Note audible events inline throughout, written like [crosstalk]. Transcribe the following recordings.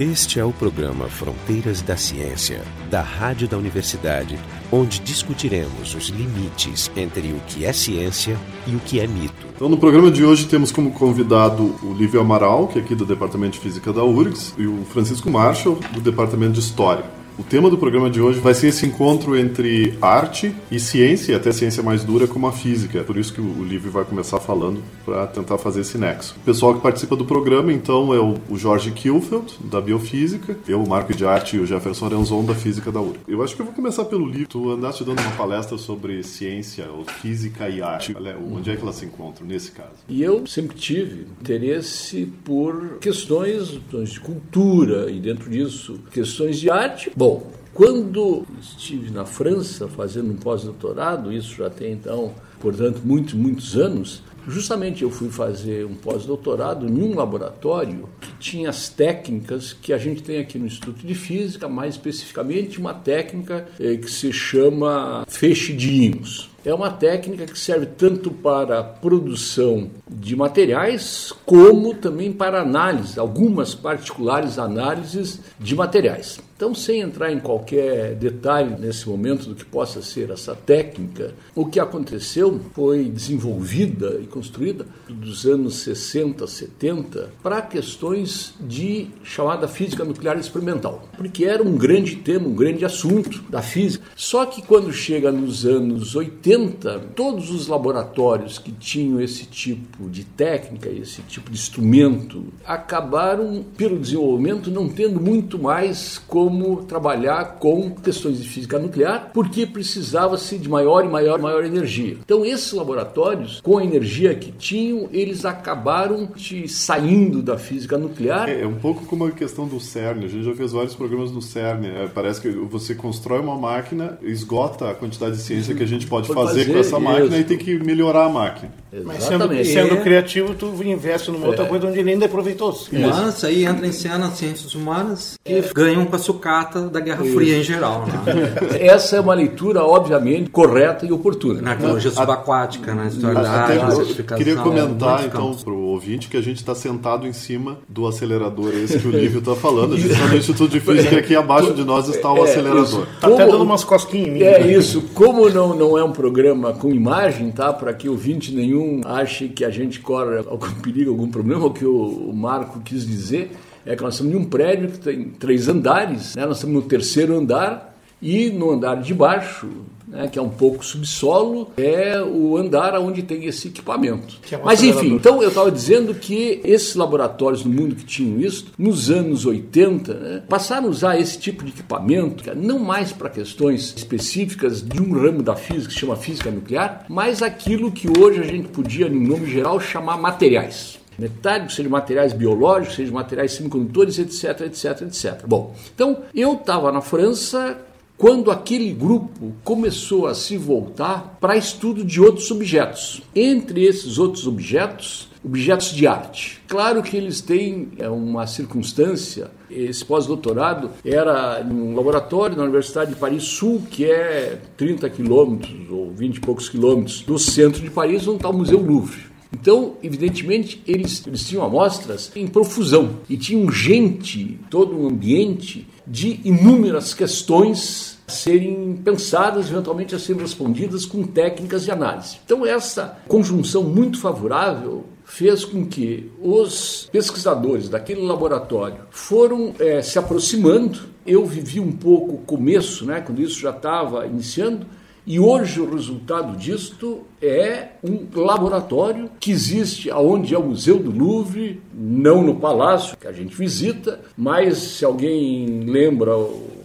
Este é o programa Fronteiras da Ciência, da Rádio da Universidade, onde discutiremos os limites entre o que é ciência e o que é mito. Então, no programa de hoje temos como convidado o Lívio Amaral, que é aqui do Departamento de Física da URGS, e o Francisco Marshall, do Departamento de História. O tema do programa de hoje vai ser esse encontro entre arte e ciência, e até ciência mais dura como a física. É por isso que o livro vai começar falando para tentar fazer esse nexo. O pessoal que participa do programa, então, é o Jorge Kielfeld, da Biofísica, eu, o Marco de Arte e o Jefferson Arenzon, da Física da URGS. Eu acho que eu vou começar pelo livro. Tu andaste dando uma palestra sobre ciência, ou física e arte. Onde é que elas se encontram nesse caso? E eu sempre tive interesse por questões, questões de cultura e, dentro disso, questões de arte. Bom, Bom, quando estive na França fazendo um pós-doutorado, isso já tem então, portanto, muitos, muitos anos, justamente eu fui fazer um pós-doutorado em um laboratório que tinha as técnicas que a gente tem aqui no Instituto de Física, mais especificamente uma técnica eh, que se chama feixe de ímãos. É uma técnica que serve tanto para a produção de materiais, como também para análise, algumas particulares análises de materiais. Então, sem entrar em qualquer detalhe nesse momento do que possa ser essa técnica, o que aconteceu foi desenvolvida e construída dos anos 60, 70 para questões de chamada física nuclear experimental, porque era um grande tema, um grande assunto da física. Só que quando chega nos anos 80, todos os laboratórios que tinham esse tipo de técnica, esse tipo de instrumento, acabaram pelo desenvolvimento não tendo muito mais como como trabalhar com questões de física nuclear, porque precisava-se de maior e maior e maior energia. Então, esses laboratórios, com a energia que tinham, eles acabaram de, saindo da física nuclear. É, é, um pouco como a questão do CERN. A gente já fez vários programas do CERN. É, parece que você constrói uma máquina, esgota a quantidade de ciência que a gente pode, pode fazer, fazer, com essa máquina isso. e tem que melhorar a máquina. Mas sendo, sendo é. criativo, tu investe numa outra é. coisa onde ele ainda é proveitoso. Mas aí entra em cena as ciências humanas que é. ganham com a sucata da Guerra Isso. Fria em geral. Né? [laughs] Essa é uma leitura, obviamente, correta e oportuna. Na arqueologia subaquática, na história da na Queria comentar, então, para o ouvinte que a gente está sentado em cima do acelerador esse que o Lívio está falando. A gente está no Instituto de Física aqui abaixo de nós está o acelerador. Está até dando umas cosquinhas em mim. É isso. Como não, não é um programa com imagem, tá? Para que o ouvinte nenhum ache que a gente corre algum perigo, algum problema, o que o Marco quis dizer é que nós estamos em um prédio que tem três andares, né? nós estamos no terceiro andar e no andar de baixo né, que é um pouco subsolo, é o andar onde tem esse equipamento. É um Mas enfim, então eu estava dizendo que esses laboratórios no mundo que tinham isso, nos anos 80, né, passaram a usar esse tipo de equipamento, não mais para questões específicas de um ramo da física, que se chama física nuclear, mas aquilo que hoje a gente podia, em nome geral, chamar materiais metálicos, seja materiais biológicos, seja materiais semicondutores, etc, etc, etc. Bom, então eu estava na França quando aquele grupo começou a se voltar para estudo de outros objetos. Entre esses outros objetos, objetos de arte. Claro que eles têm é, uma circunstância. Esse pós-doutorado era em um laboratório na Universidade de Paris Sul, que é 30 quilômetros ou 20 e poucos quilômetros do centro de Paris, onde está o Museu Louvre. Então, evidentemente, eles, eles tinham amostras em profusão e tinham gente, todo um ambiente de inúmeras questões a serem pensadas, eventualmente a serem respondidas com técnicas de análise. Então, essa conjunção muito favorável fez com que os pesquisadores daquele laboratório foram é, se aproximando. Eu vivi um pouco o começo, né, quando isso já estava iniciando, e hoje o resultado disto é um laboratório que existe aonde é o Museu do Louvre, não no palácio que a gente visita, mas se alguém lembra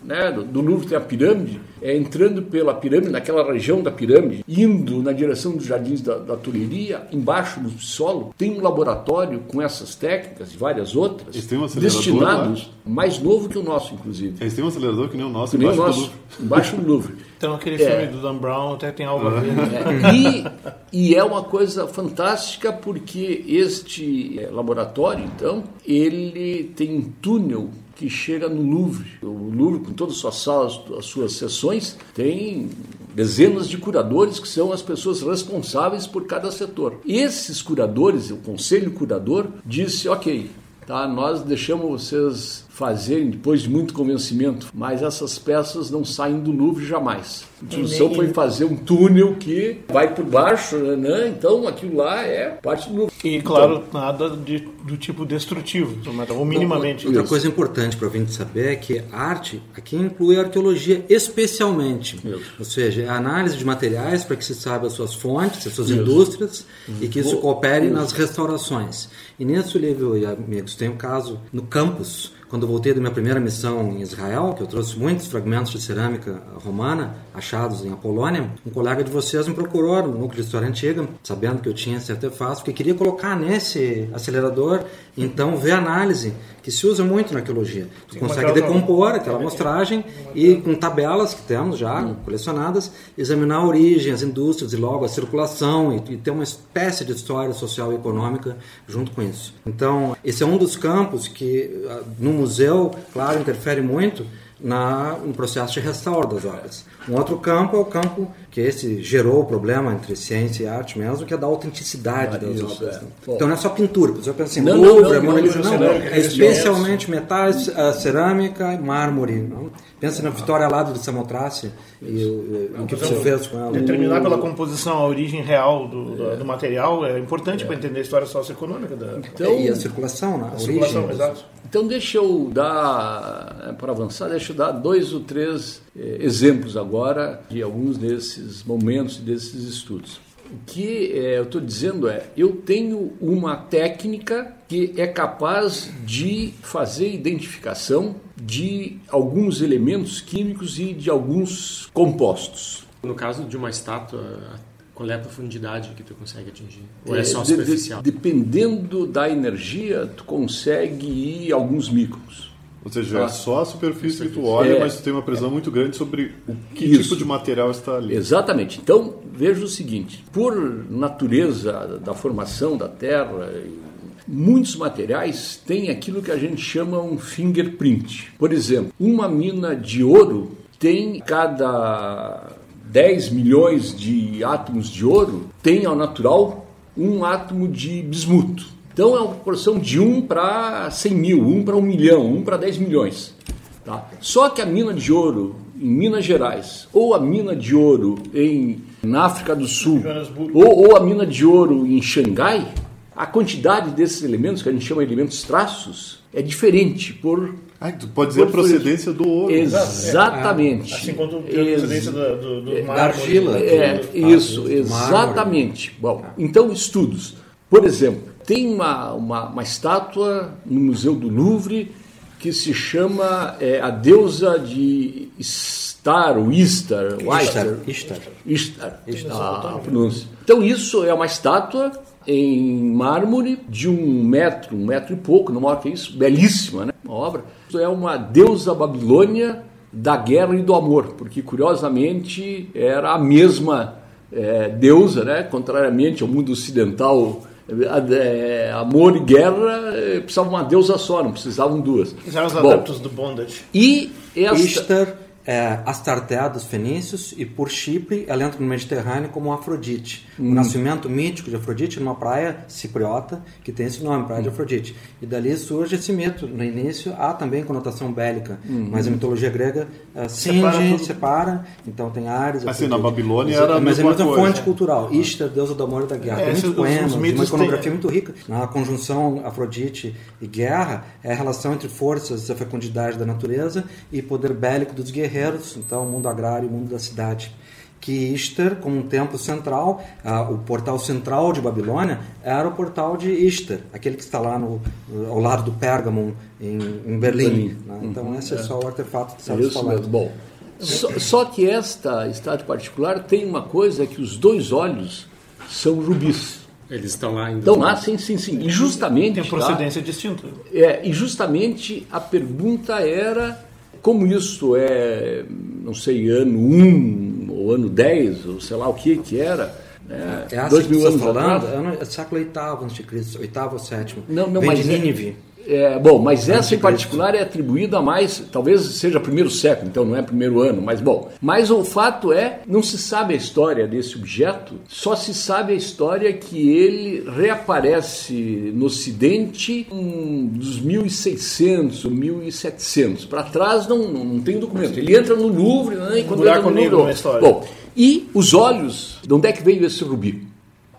né, do Louvre tem a pirâmide, é, entrando pela pirâmide, naquela região da pirâmide, indo na direção dos jardins da, da Tulheria, embaixo do solo, tem um laboratório com essas técnicas e várias outras, um destinados, mais novo que o nosso, inclusive. Eles têm um acelerador que nem o nosso, que embaixo, nem o nosso, do Louvre. embaixo do Louvre. Então aquele é, filme do Dan Brown até tem algo a ver. É, [laughs] e, e é uma coisa fantástica porque este é, laboratório, então, ele tem um túnel que chega no Louvre. O Louvre, com todas as suas salas, as suas sessões, tem dezenas de curadores que são as pessoas responsáveis por cada setor. Esses curadores, o conselho curador, disse: ok, tá? Nós deixamos vocês fazerem depois de muito convencimento, mas essas peças não saem do Louvre jamais. A instrução foi fazer um túnel que vai por baixo, né? Então aquilo lá é parte do Louvre. E claro, então, nada de, do tipo destrutivo, ou minimamente. Outra coisa importante para a gente saber é que arte aqui inclui a arqueologia especialmente, isso. ou seja, a análise de materiais para que se saiba as suas fontes, as suas isso. indústrias uhum. e que isso coopere nas restaurações. E nesse livro, e amigos, tem um caso no campus quando voltei da minha primeira missão em Israel, que eu trouxe muitos fragmentos de cerâmica romana achados em Apolônia, um colega de vocês me procurou no núcleo de história antiga, sabendo que eu tinha esse artefato, que queria colocar nesse acelerador, então ver a análise que se usa muito na arqueologia. Tu consegue decompor aquela amostragem e com tabelas que temos já hum. colecionadas, examinar a origem, as indústrias e logo a circulação e, e ter uma espécie de história social e econômica junto com isso. Então, esse é um dos campos que ah, no museu, claro, interfere muito na, no processo de restauro das obras. Um outro campo é o campo que esse gerou o problema entre ciência e arte mesmo, que é da autenticidade ah, das isso, obras. É. Né? Então não é só pintura, você pensa assim, não, Louvre, não, não, não, não, é especialmente metais, cerâmica, mármore. Não? Pensa na Vitória Lado de Samotrace e o, o que você fez com ela. Determinar pela composição a origem real do, do, do material é importante é. para entender a história socioeconômica da então, e a circulação, né? a, a circulação, origem. Exato. Então deixa eu dar, é, para avançar, deixa eu dar dois ou três eh, exemplos agora de alguns desses momentos, desses estudos. O que eh, eu estou dizendo é, eu tenho uma técnica que é capaz de fazer identificação de alguns elementos químicos e de alguns compostos. No caso de uma estátua, qual é a profundidade que tu consegue atingir? Ou é, é só superficial? De, de, dependendo da energia, tu consegue ir alguns microns. Ou seja, é só a superfície que tu olha, é, mas tu tem uma previsão é, muito grande sobre o que isso. tipo de material está ali. Exatamente. Então, veja o seguinte: por natureza da formação da Terra, muitos materiais têm aquilo que a gente chama um fingerprint. Por exemplo, uma mina de ouro tem cada 10 milhões de átomos de ouro tem ao natural um átomo de bismuto. Então é uma proporção de 1 para 100 mil, 1 para 1 milhão, 1 para 10 milhões. Tá? Só que a mina de ouro em Minas Gerais, ou a mina de ouro em, na África do Sul, ou, ou a mina de ouro em Xangai, a quantidade desses elementos, que a gente chama de elementos traços, é diferente por ah, tu pode dizer a procedência do ouro. Exatamente. É, assim como a procedência do, do, do da argila. É, isso, exatamente. Bom, então, estudos. Por exemplo, tem uma, uma, uma estátua no Museu do Louvre que se chama é, a deusa de Star, ou Istar, Istar, Istar. Istar, Istar. a pronúncia. Então, isso é uma estátua em mármore de um metro, um metro e pouco, não maior que isso, belíssima, né? Uma obra. Isso é uma deusa babilônia da guerra e do amor, porque curiosamente era a mesma é, deusa, né? Contrariamente ao mundo ocidental, amor e guerra é, precisavam uma deusa só, não precisavam duas. Eram os adeptos do bondage. E esta é, Astarté dos fenícios e por Chipre ela entra no Mediterrâneo como Afrodite. Hum. O nascimento mítico de Afrodite numa praia cipriota que tem esse nome, Praia hum. de Afrodite. E dali surge esse mito. No início há também conotação bélica, hum. mas a mitologia grega uh, cinge, separa, então tem Ares. Assim, na Babilônia era Mas é muita fonte cultural. Ishtar, deusa do amor e da guerra. É, tem muitos poemas, uma iconografia tem... muito rica. Na conjunção Afrodite e guerra é a relação entre forças, a fecundidade da natureza e poder bélico dos guerreiros então o mundo agrário e o mundo da cidade. Que Ishtar, como um templo central, ah, o portal central de Babilônia era o portal de Ishtar, aquele que está lá no, ao lado do Pérgamo, em, em Berlim. Né? Então, uhum, esse é, é, só o artefato que estamos falando. Bom, só, só, que esta estátua particular tem uma coisa que os dois olhos são rubis. Eles estão lá ainda. Estão lá, sim, sim, sim. E justamente. Tem procedência tá? distinta. É, e justamente a pergunta era como isso é, não sei, ano 1 ou ano 10, ou sei lá o que que era, é, é dois mil anos falando, atrás. Ano, século VIII antes de Cristo, oitavo ou sétimo. Não, não, Vem mas de Nínive. É, bom, mas essa em particular é atribuída a mais, talvez seja primeiro século, então não é primeiro ano, mas bom. Mas o fato é, não se sabe a história desse objeto, só se sabe a história que ele reaparece no Ocidente um, dos 1600 ou 1700. Para trás não, não, não, tem documento. Ele entra no Louvre, né, enquanto um entra no Louvre. História. Bom, e os olhos, de onde é que veio esse rubi?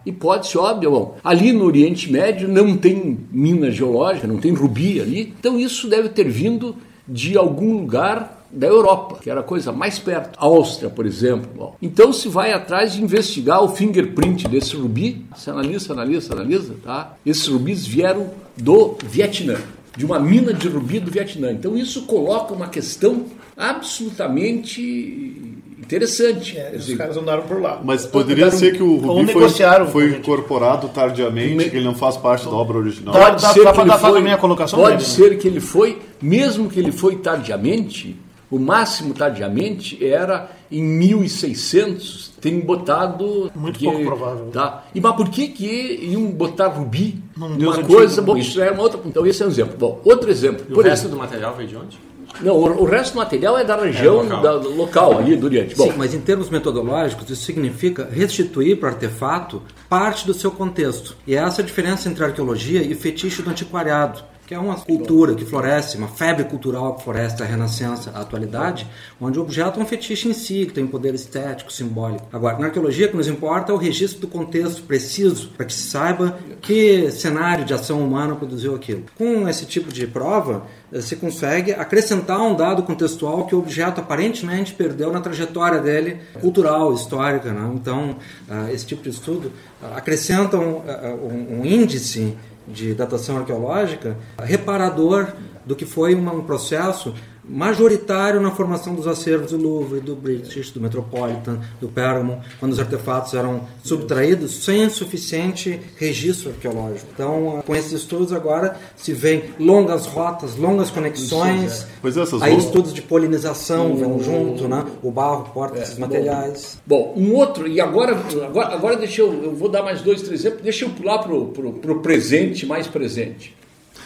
Hipótese óbvia, bom, ali no Oriente Médio não tem mina geológica, não tem rubi ali, então isso deve ter vindo de algum lugar da Europa, que era a coisa mais perto. Áustria, por exemplo. Bom, então se vai atrás de investigar o fingerprint desse rubi, se analisa, analisa, analisa, tá? Esses rubis vieram do Vietnã, de uma mina de rubi do Vietnã. Então isso coloca uma questão absolutamente interessante. É, os caras andaram por lá. Mas poderia ser que o Rubi foi, foi incorporado tardiamente, que ele não faz parte da obra original. Pode ser que ele foi, a colocação pode dele, ser né? que ele foi, mesmo que ele foi tardiamente, o máximo tardiamente era em 1600, tem botado... Muito que, pouco provável. Tá? E, mas por que, que iam botar rubi? Uma coisa, bom, isso é uma outra... Então esse é um exemplo. Bom, outro exemplo. E o resto do material veio de onde? Não, o, o, resto do material é da região, é local. Da, do local ali do Oriente. Bom, Sim, mas em termos metodológicos, isso significa restituir para o artefato parte do seu contexto. E é essa a diferença entre arqueologia e fetiche do antiquariado que é uma cultura que floresce, uma febre cultural que floresce da Renascença à atualidade, onde o objeto é um fetiche em si, que tem um poder estético, simbólico. Agora, na arqueologia, o que nos importa é o registro do contexto preciso, para que se saiba que cenário de ação humana produziu aquilo. Com esse tipo de prova, se consegue acrescentar um dado contextual que o objeto aparentemente perdeu na trajetória dele cultural, histórica. Né? Então, eh, esse tipo de estudo acrescenta um, um índice de datação arqueológica reparador do que foi um processo majoritário na formação dos acervos do Louvre, do British, do Metropolitan, do Pergamon, quando os artefatos eram subtraídos sem suficiente registro arqueológico. Então, com esses estudos agora se vêem longas rotas, longas conexões, pois é, essas aí estudos de polinização hum, vão junto, né? o barro porta é, esses materiais. Bom, um outro, e agora, agora, agora deixa eu, eu vou dar mais dois, três exemplos, deixa eu pular para o presente, mais presente.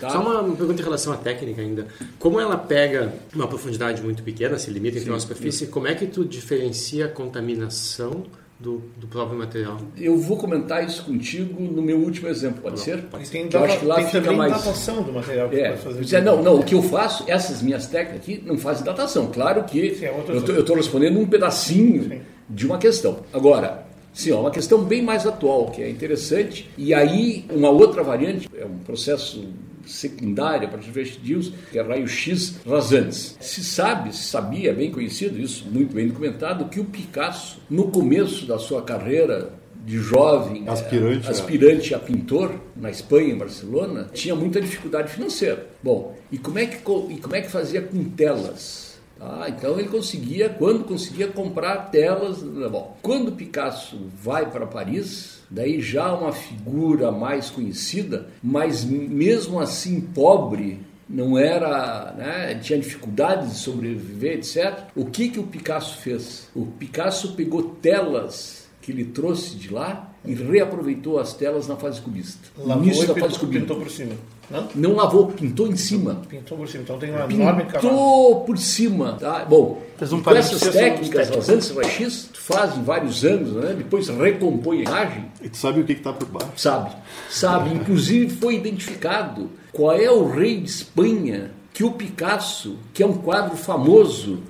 Tá? Só uma, uma, pergunta em relação à técnica ainda. Como ela pega uma profundidade muito pequena, se limita entre uma superfície, como é que tu diferencia a contaminação do, do, próprio material. Eu vou comentar isso contigo no meu último exemplo, pode não, ser? Pode ser. Tem, eu acho que lá tem fica mais datação do material que é, fazer. Dizer, não, não, o que eu faço, essas minhas técnicas aqui não fazem datação. Claro que Sim, é eu estou respondendo um pedacinho Sim. de uma questão. Agora, Sim, é uma questão bem mais atual, que é interessante. E aí, uma outra variante, é um processo secundária para os vestigios, que é raio-x rasantes. Se sabe, se sabia, bem conhecido, isso muito bem documentado, que o Picasso, no começo da sua carreira de jovem aspirante, é, aspirante a pintor na Espanha, em Barcelona, tinha muita dificuldade financeira. Bom, e como é que, e como é que fazia com telas? Ah, então ele conseguia, quando conseguia comprar telas. Bom, quando Picasso vai para Paris, daí já uma figura mais conhecida, mas mesmo assim pobre, não era, né, tinha dificuldade de sobreviver, etc. O que que o Picasso fez? O Picasso pegou telas que ele trouxe de lá e reaproveitou as telas na fase cubista. Lavou início da fase cubista. pintou por cima. Não? não lavou, pintou em cima. Pintou por cima, então tem uma pintou enorme Pintou por cima. Tá? Bom, um com essas técnicas, as anti-raio-x, fazem vários anos, né? depois recompõe a imagem. E tu sabe o que está por baixo? Sabe, sabe. Inclusive foi identificado qual é o rei de Espanha que o Picasso, que é um quadro famoso,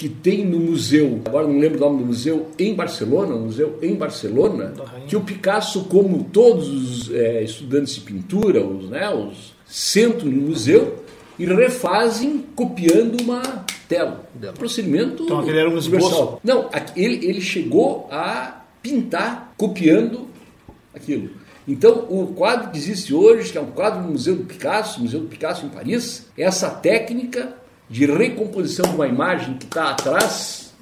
que tem no museu, agora não lembro o nome do museu, em Barcelona, um museu em Barcelona, que o Picasso, como todos os é, estudantes de pintura, os, né, os sentam no museu e refazem copiando uma tela. Procedimento então, aquele era um universal. Não, ele, ele chegou a pintar copiando aquilo. Então, o quadro que existe hoje, que é um quadro no Museu do Picasso, Museu do Picasso em Paris, essa técnica de recomposição de uma imagem que está atrás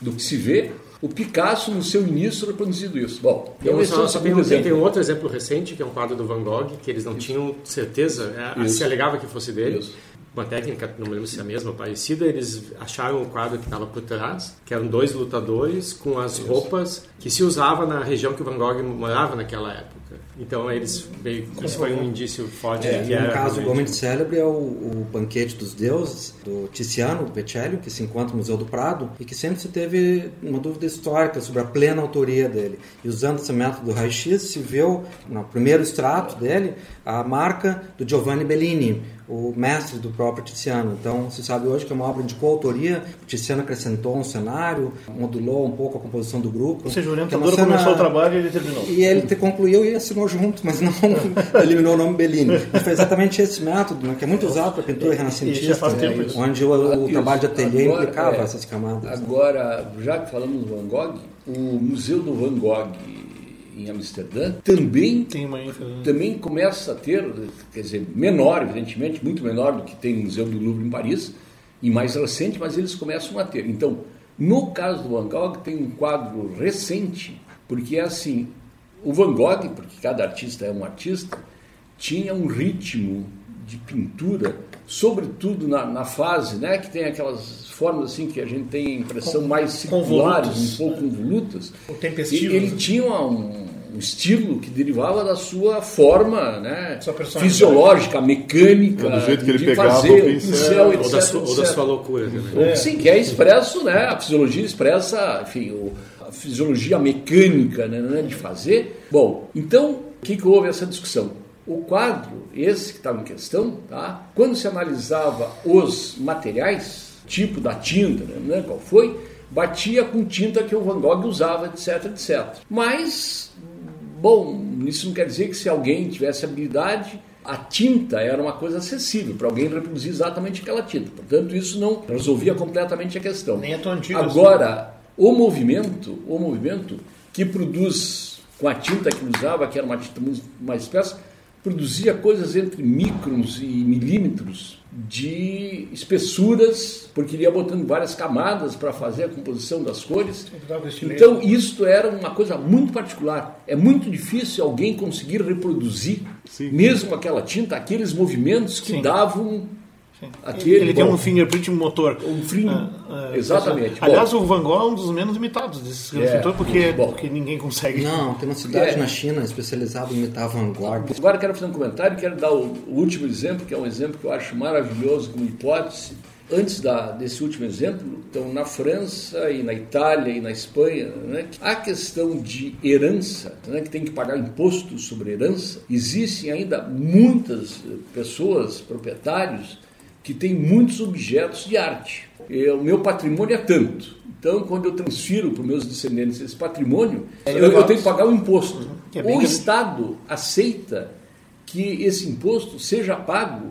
do que se vê, o Picasso, no seu início, reproduzido isso. Bom, então esse é o segundo exemplo. Tem um outro exemplo recente, que é um quadro do Van Gogh, que eles não isso. tinham certeza, é, se alegava que fosse dele. Isso. Uma técnica, não me lembro se é a mesma, parecida, eles acharam o quadro que estava por trás, que eram dois lutadores com as isso. roupas que se usava na região que o Van Gogh morava naquela época. Então eles veio, isso foi um indício forte É, de que um era caso realmente- igualmente célebre é o, o Banquete dos Deuses, do Tiziano Pecelli, que se encontra no Museu do Prado, e que sempre se teve uma dúvida histórica sobre a plena autoria dele. E usando esse método do raio-x, se viu, no primeiro extrato dele, a marca do Giovanni Bellini, o mestre do próprio Tiziano. Então, se sabe hoje que é uma obra de coautoria, o Tiziano acrescentou um cenário, modulou um pouco a composição do grupo. Ou seja, o é orientador cena- começou o trabalho e ele terminou. e ele te concluiu e assinou junto, mas não [laughs] eliminou o nome Bellini. Mas foi exatamente esse método, né, que é muito usado para pintura já renascentista, né, onde o, o trabalho de ateliê Agora, implicava é, essas camadas. né? Agora, já que falamos do Van Gogh, o Museu do Van Gogh em Amsterdã também Tem uma ênfase. também começa a ter, quer dizer, menor, evidentemente, muito menor do que tem o Museu do Louvre em Paris, e mais recente, mas eles começam a ter. Então, no caso do Van Gogh, tem um quadro recente, porque é assim, o Van Gogh, porque cada artista é um artista, tinha um ritmo de pintura, sobretudo na, na fase, né, que tem aquelas formas assim que a gente tem a impressão mais circulares, um pouco convolutas. Ou tempestivas. E ele tinha um, um estilo que derivava da sua forma, né, Sua fisiológica, mecânica, Do jeito que ele de pegava fazer o o pincel, ou, etc, da sua, ou da etc. sua loucura também. Sim, que é expresso, né? A fisiologia expressa, enfim, o- fisiologia mecânica né, né, de fazer. Bom, então, o que, que houve essa discussão? O quadro, esse que estava em questão, tá? quando se analisava os materiais, tipo da tinta, né, né, qual foi, batia com tinta que o Van Gogh usava, etc, etc. Mas, bom, isso não quer dizer que se alguém tivesse habilidade, a tinta era uma coisa acessível para alguém reproduzir exatamente aquela tinta. Portanto, isso não resolvia completamente a questão. Nem é tão antigo assim. O movimento, o movimento que produz com a tinta que usava, que era uma tinta muito mais espessa, produzia coisas entre microns e milímetros de espessuras, porque ele ia botando várias camadas para fazer a composição das cores. Então, isto era uma coisa muito particular. É muito difícil alguém conseguir reproduzir, Sim. mesmo aquela tinta, aqueles movimentos que Sim. davam Sim. aquele. ele tem um fingerprint motor. um frim. Ah, ah, Exatamente. Aliás, Bom, o Van Gogh é um dos menos imitados desses É, pintores, porque, porque ninguém consegue. Não, tem uma cidade É. na China especializada em imitar Van Gogh. Agora quero fazer um comentário, quero dar o, o último exemplo, que é um exemplo que eu acho maravilhoso como hipótese. Antes da- desse último exemplo, então na França e na Itália e na Espanha, né, a questão de herança, né, que tem que pagar imposto sobre herança, existem ainda muitas eh, pessoas, proprietários, que têm muitos objetos de arte. O meu patrimônio é tanto. Então, quando eu transfiro para os meus descendentes esse patrimônio, eu, eu tenho que pagar o imposto. Que é o que- Estado aceita que esse imposto seja pago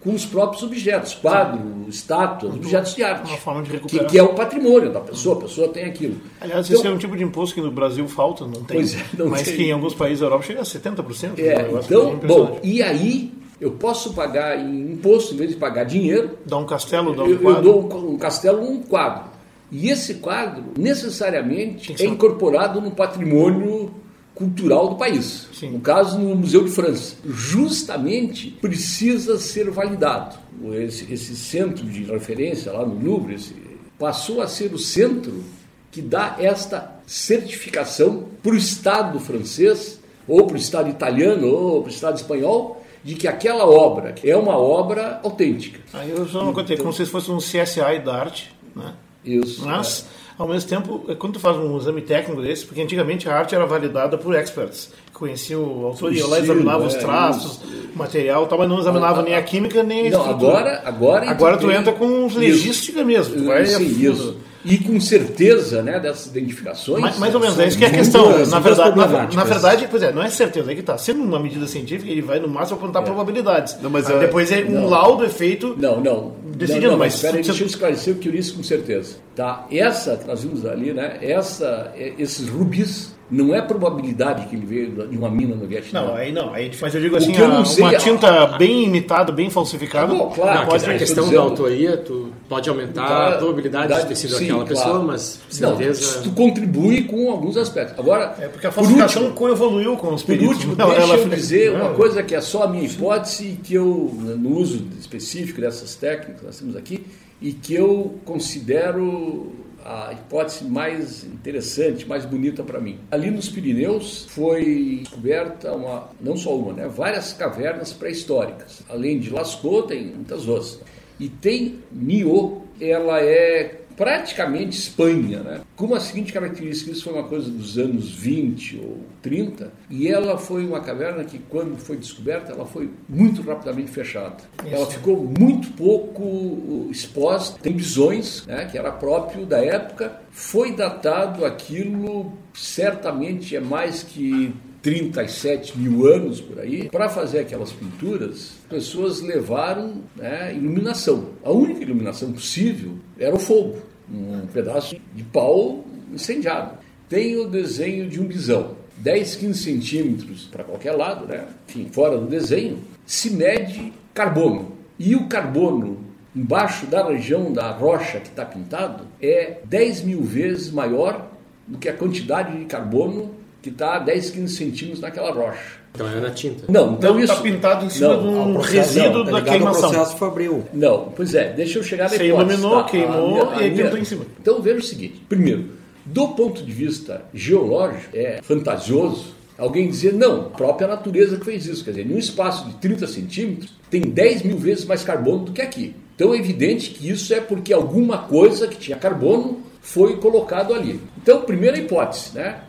com os próprios objetos, quadro, estátuas, objetos de arte. Uma forma de que, recuperar. que é o patrimônio da pessoa, a pessoa tem aquilo. Aliás, Então, esse é um tipo de imposto que no Brasil falta, não tem. Pois é, não mas tem. que em alguns países da Europa chega a 70%. é, um negócio então, impressionante. bom, e aí eu posso pagar em imposto, em vez de pagar dinheiro, Dá um castelo, dá um eu, eu quadro. dou um, castelo, um quadro. E esse quadro, necessariamente, é incorporado no patrimônio cultural do país. Sim. No caso, no Museu de França. Justamente precisa ser validado. Esse, esse centro de referência lá no Louvre esse, passou a ser o centro que dá esta certificação para o Estado francês, ou para o Estado italiano, ou para o Estado espanhol, de que aquela obra é uma obra autêntica. Aí eu só não contei, como se fosse um CSI da arte, né? Isso. Mas, ao mesmo tempo, é quando tu faz um exame técnico desse, porque antigamente a arte era validada por experts, que conheciam o autor, iam lá examinavam os é, traços, isso. o material, tal, mas não examinavam nem a química, nem a Não, estrutura. agora, agora, Agora tu entra com legística mesmo. Tu vai Sim, isso. E com certeza, né, dessas identificações. Mais, mais ou menos, é isso que é a questão. Na verdade, na, na verdade, pois é, não é certeza, é que tá. Sendo uma medida científica, ele vai no máximo apontar probabilidades. Não, mas é- depois é um não. laudo é feito. Não, não. Decidindo, não, não, mas espera deixa eu esclarecer o que eu disse com certeza. Tá? Essa nós vimos ali, né? Essa, é- esses rubis, não é probabilidade que ele veio de uma mina no Vietnã. Não, aí não. Aí, mas eu digo assim, eu não a- sei uma é- tinta bem imitada, bem falsificada. Ah, bom, claro, Não, a pode questão- a ser, questão tô da dizendo. autoria, tu pode aumentar Tá, a probabilidade de ter sido sim, aquela claro. pessoa, mas Não, certeza. tu contribui com alguns aspectos. Agora, É porque a por falsificação último, coevoluiu com os Por peritos. último, Não, deixa ela- eu dizer uma Não, coisa que é só a minha hipótese e que eu, no uso específico dessas técnicas que nós temos aqui, e que eu considero a hipótese mais interessante, mais bonita para mim. Ali nos Pirineus foi descoberta uma, não só uma, né, várias cavernas pré-históricas. Além de Lascaux, tem muitas outras. E tem Nio, ela é praticamente Espanha, né? com a seguinte característica, isso foi uma coisa dos anos 20 ou 30, e ela foi uma caverna que, quando foi descoberta, ela foi muito rapidamente fechada. Isso. Ela ficou muito pouco exposta, tem visões, né, que era próprio da época, foi datado aquilo, certamente é mais que 37 mil anos por aí, para fazer aquelas pinturas, pessoas levaram né, iluminação. A única iluminação possível era o fogo, um pedaço de pau incendiado. Tem o desenho de um bisão, 10, 15 centímetros para qualquer lado, né? enfim, fora do desenho, se mede carbono. E o carbono embaixo da região da rocha que está pintado é 10 mil vezes maior do que a quantidade de carbono que está a 10, 15 centímetros naquela rocha. Então é na tinta. Não, então não, isso está pintado em cima não, de um resíduo tá da queimação. processo fabril. Não, pois é, deixa eu chegar na Você hipótese, iluminou, tá? queimou A minha- a e aí minha- pintou em cima. Então veja o seguinte: primeiro, do ponto de vista geológico, é fantasioso alguém dizer não, a própria natureza que fez isso. Quer dizer, num espaço de 30 centímetros, tem 10 mil vezes mais carbono do que aqui. Então é evidente que isso é porque alguma coisa que tinha carbono foi colocado ali. Então, primeira hipótese, né?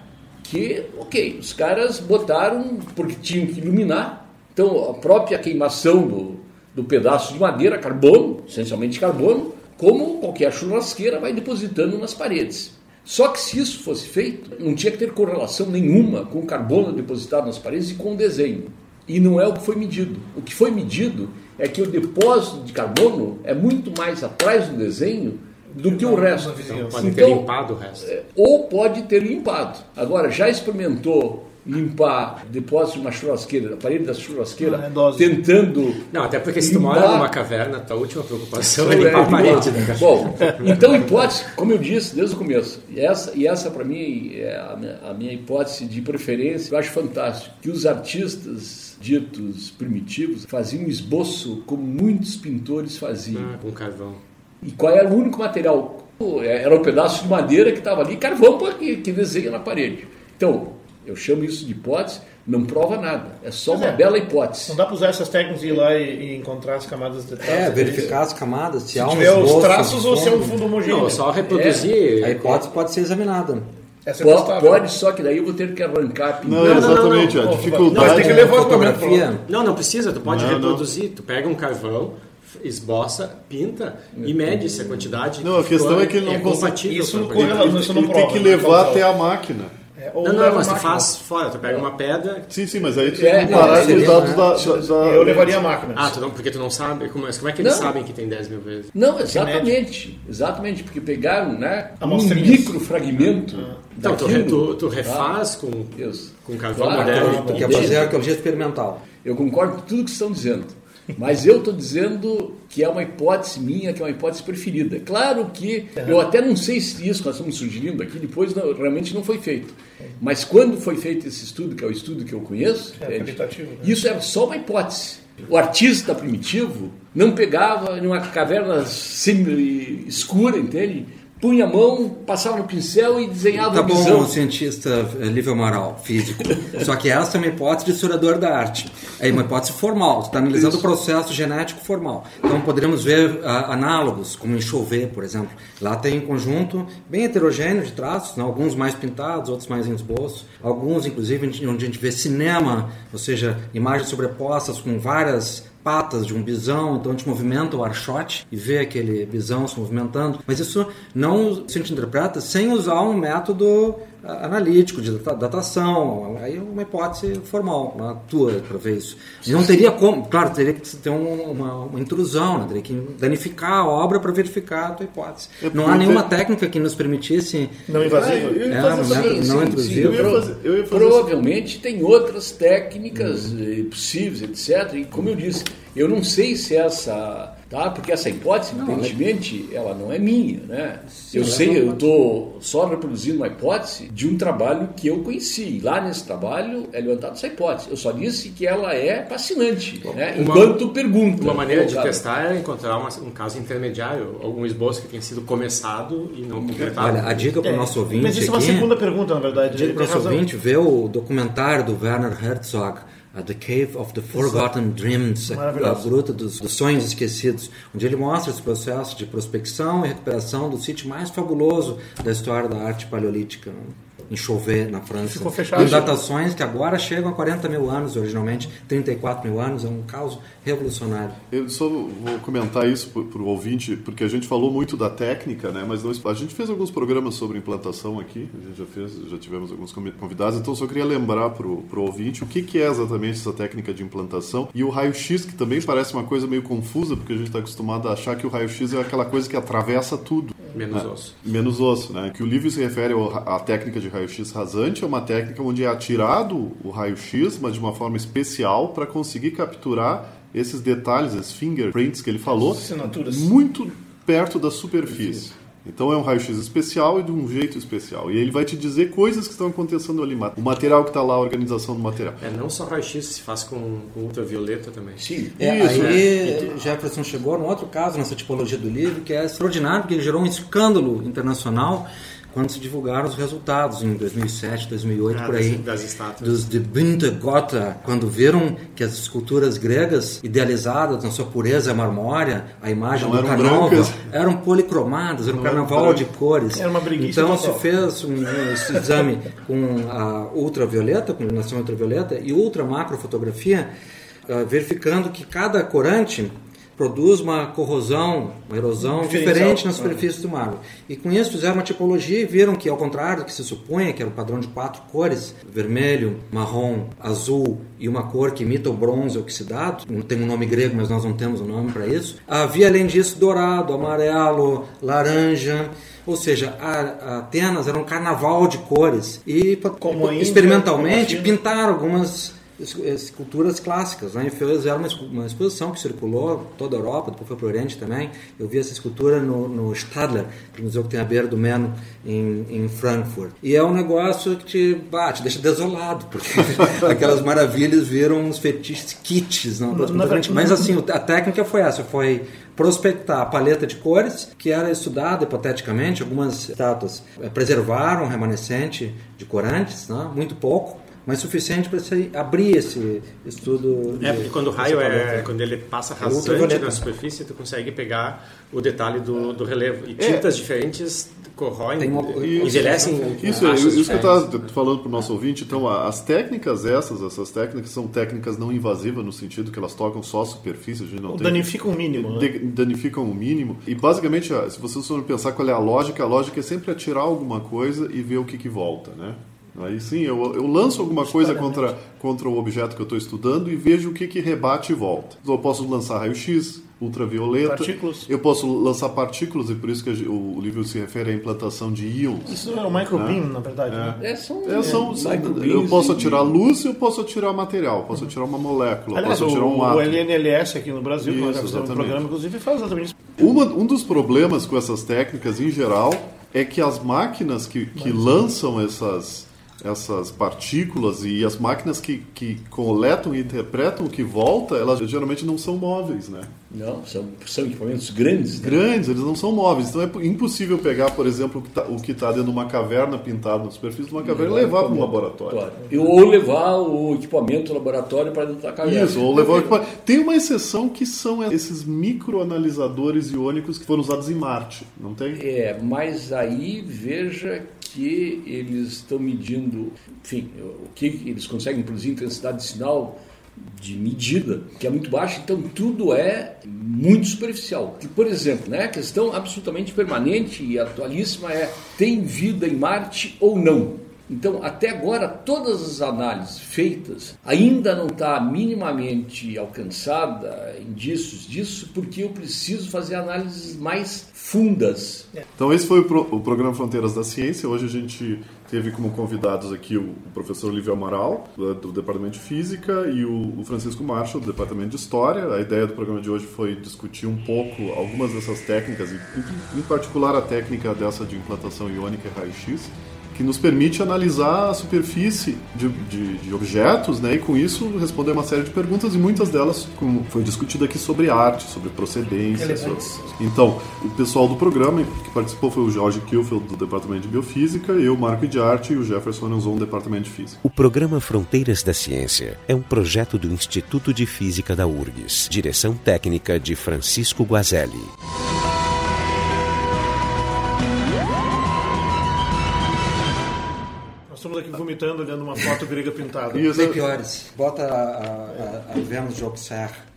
Que, ok, os caras botaram porque tinham que iluminar. Então, a própria queimação do, do pedaço de madeira, carbono, essencialmente carbono, como qualquer churrasqueira, vai depositando nas paredes. Só que se isso fosse feito, não tinha que ter correlação nenhuma com o carbono depositado nas paredes e com o desenho. E não é o que foi medido. O que foi medido é que o depósito de carbono é muito mais atrás do desenho do que o resto. Então, pode ter Então, limpado o resto. é, ou pode ter limpado. Agora, já experimentou limpar depósito de uma churrasqueira, a parede da churrasqueira, Não, é tentando. Não, até porque se tu mora numa caverna, tua última preocupação é É, limpar a parede. limpar. né? Bom, então hipótese, como eu disse desde o começo, e essa, e essa para mim é a minha, a minha hipótese de preferência, eu acho fantástico, que os artistas ditos primitivos faziam um esboço como muitos pintores faziam. Ah, com carvão. E qual era o único material? Era um pedaço de madeira que estava ali, carvão que, que desenha na parede. Então, eu chamo isso de hipótese, não prova nada. É só uma é. bela hipótese. Não dá para usar essas técnicas de ir lá e, e encontrar as camadas de traço. É, verificar as camadas, se, há Se um tiver os traços ou se é um fundo. fundo homogêneo. Não, só reproduzir. A hipótese pode ser examinada. Essa é Pode, testável. pode, só que daí eu vou ter que arrancar a pintura. Não, não, não, exatamente. não. A Não, dificuldade. mas tem que levar o documento Fotografia. Não, não precisa, tu pode Não, não. reproduzir. Tu pega um carvão, esboça, pinta e mede se a quantidade. Não, a questão é que ele não é compatível. Isso com. Não, isso não ele tem que levar até a máquina. É, Não, não, mas tu faz fora, tu pega uma pedra. Sim, sim, mas aí tu É, tem que comparar com os dados da, da, da- Eu levaria a máquina. Ah, tu não, porque tu não sabe. Como, como é que eles Não. sabem que tem 10 mil vezes? Não, exatamente. Exatamente, porque pegaram né, um microfragmento. Então, tu, tu, tu refaz com, Isso. com carvão Claro, moderno. Tu quer fazer arqueologia experimental. Eu concordo com tudo que estão dizendo. Mas eu estou dizendo que é uma hipótese minha, que é uma hipótese preferida. Claro que eu até não sei se isso que nós estamos sugerindo aqui, depois não- realmente não foi feito. Mas quando foi feito esse estudo, que é o estudo que eu conheço, É, qualitativo, né? isso era só uma hipótese. O artista primitivo não pegava numa caverna semi escura, entende? Punha a mão, passava no pincel e desenhava Tá o bom, bisão. o cientista eh, Lívio Amaral, físico. [laughs] Só que essa é uma hipótese de historiador da arte. É uma hipótese formal. Você está analisando o processo genético formal. Então poderíamos ver ah, análogos, como em Chauvet, por exemplo. Lá tem um conjunto bem heterogêneo de traços, né? alguns mais pintados, outros mais em esboço. Alguns, inclusive, onde a gente vê cinema, ou seja, imagens sobrepostas com várias patas de um bisão, então a gente movimenta o archote e vê aquele bisão se movimentando. Mas isso não se interpreta sem usar um método analítico de data- datação. Aí é uma hipótese formal, uma tua para ver isso. E não teria como, claro, teria que ter um- uma, uma intrusão, né? teria que danificar a obra para verificar a tua hipótese. É Não há nenhuma técnica que nos permitisse Não Ah, invasiva. eu ia É, não intrusivo. Eu ia Pro- fazer- eu ia fazer Provavelmente tem outras técnicas eh, possíveis, etc. E como eu disse, eu não sei se essa Tá? Porque essa hipótese, não, evidentemente, é... ela não é minha. Né? Sim, eu sei, eu estou só reproduzindo uma hipótese de um trabalho que eu conheci. Lá nesse trabalho é levantada essa hipótese. Eu só disse que ela é fascinante, né? uma, enquanto pergunta. Uma maneira de testar é encontrar uma, um caso intermediário, algum esboço que tenha sido começado e não completado. Olha, a dica para o é, nosso ouvinte. Mas isso é uma segunda pergunta, na verdade. A dica para o nosso ouvinte ver o documentário do Werner Herzog Uh, the Cave of the Forgotten Dreams, a, gruta dos, dos, sonhos esquecidos, onde ele mostra esse processo de prospecção e recuperação do sítio mais fabuloso da história da arte paleolítica. Né? Em Chauvet, na França. Ficou fechado. Com datações que agora chegam a 40 mil anos, originalmente 34 mil anos, é um caos revolucionário. Eu só vou comentar isso para o ouvinte, porque a gente falou muito da técnica, né? mas não, a gente fez alguns programas sobre implantação aqui, a gente já fez, já tivemos alguns convidados, então só queria lembrar para o ouvinte o que, que é exatamente essa técnica de implantação e o raio-x, que também parece uma coisa meio confusa, porque a gente está acostumado a achar que o raio-x é aquela coisa que atravessa tudo. Menos né? osso. Menos osso, né? Que o livro se refere à técnica de raio raio-x rasante é uma técnica onde é atirado o raio-x, mas de uma forma especial para conseguir capturar esses detalhes, esses fingerprints que ele falou, muito perto da superfície. Então é um raio-x especial e de um jeito especial. E ele vai te dizer coisas que estão acontecendo ali. O material que está lá, a organização do material. É, não só raio-x, se faz com, com, ultravioleta também. Sim. É, Isso, aí é. Jefferson chegou num outro caso nessa tipologia do livro, que é extraordinário, porque ele gerou um escândalo internacional quando se divulgaram os resultados em 2007, 2008, ah, por aí, das, estátuas. dos de Gotha, quando viram que as esculturas gregas, idealizadas na sua pureza marmórea, a imagem Não do Canova, eram policromadas, era um Não carnaval era de cores. Era uma então total. se fez um, esse exame com a ultravioleta, com iluminação ultravioleta e ultra macrofotografia, uh, verificando que cada corante produz uma corrosão, uma erosão diferente na superfície do mármore. E com isso fizeram uma tipologia e viram que, ao contrário do que se supunha, que era o padrão de quatro cores, vermelho, marrom, azul e uma cor que imita o bronze oxidado, tem um nome grego, mas nós não temos um nome para isso, havia além disso dourado, amarelo, laranja, ou seja, a, a Atenas era um carnaval de cores. E Como experimentalmente pintaram algumas esculturas clássicas. Né? Fizeram uma, uma exposição que circulou toda a Europa, depois foi para o Oriente também. Eu vi essa escultura no, no Stadler, que é museu que tem a beira do Meno, em, em Frankfurt. E é um negócio que te bate, deixa desolado, porque [laughs] aquelas maravilhas viram uns fetiches kits. Não, mas assim, a técnica foi essa, foi prospectar a paleta de cores, que era estudada hipoteticamente, algumas estátuas eh, preservaram o remanescente de corantes, né? muito pouco, mas suficiente para você abrir esse estudo. É, porque quando o raio é, quando ele passa é rasante na superfície, tu consegue pegar o detalhe do, do relevo. E é. tintas é. diferentes corroem, uma, envelhecem. Isso, isso, isso que eu estava falando para o nosso ouvinte. Então, as técnicas essas, essas técnicas são técnicas não invasivas no sentido que elas tocam só a superfície. A gente não danificam o mínimo. Né? Danificam o mínimo. E basicamente, se vocês forem pensar qual é a lógica, a lógica é sempre atirar alguma coisa e ver o que, que volta, né? Aí sim, eu, eu lanço alguma coisa contra, contra o objeto que eu estou estudando e vejo o que, que rebate e volta. Então, eu posso lançar raio-x, ultravioleta. Partículas. Eu posso lançar partículas, e por isso que o livro se refere à implantação de íons. Isso é o microbeam, né? na verdade. É. Né? É, são, é, são, são eu posso atirar luz e eu posso atirar material. Posso atirar uma molécula, Aliás, posso atirar um átomo. O LNLS aqui no Brasil, isso, que nós um programa, inclusive, faz exatamente isso. Uma, um dos problemas com essas técnicas, em geral, é que as máquinas que, que lançam essas essas partículas e as máquinas que, que coletam e interpretam o que volta, elas geralmente não são móveis, né? Não, são, são equipamentos grandes. Né? Grandes, eles não são móveis. Então é impossível pegar, por exemplo, o que está tá dentro de uma caverna pintado na superfície de uma caverna e levar para um laboratório. Claro. Ou levar o equipamento do laboratório para dentro da caverna. Isso, ou levar o equipamento. Tem uma exceção que são esses microanalisadores iônicos que foram usados em Marte, não tem? É, mas aí veja que eles estão medindo, enfim, o que eles conseguem produzir intensidade de sinal de medida, que é muito baixa, então tudo é muito superficial. Por exemplo, né, a questão absolutamente permanente e atualíssima é: tem vida em Marte ou não? Então, até agora, todas as análises feitas ainda não está minimamente alcançada indícios disso, porque eu preciso fazer análises mais fundas. Então, esse foi o, pro, o programa Fronteiras da Ciência. Hoje a gente teve como convidados aqui o, professor Olívio Amaral, do, Departamento de Física, e o, Francisco Marshall, do Departamento de História. A ideia do programa de hoje foi discutir um pouco algumas dessas técnicas, e, em particular a técnica dessa de implantação iônica e raio-x que nos permite analisar a superfície de, de, de, objetos, né, e com isso responder uma série de perguntas, e muitas delas, como foi discutido aqui, sobre arte, sobre procedência. Sobre... Então, o pessoal do programa que participou foi o Jorge Kilfeld, do Departamento de Biofísica, eu, Marco de Arte, e o Jefferson Anzon, do Departamento de Física. O programa Fronteiras da Ciência é um projeto do Instituto de Física da URGS, direção técnica de Francisco Guazelli. Estamos aqui vomitando olhando uma foto grega pintada. Bem piores. Bota a, a, a Vênus de Auxerre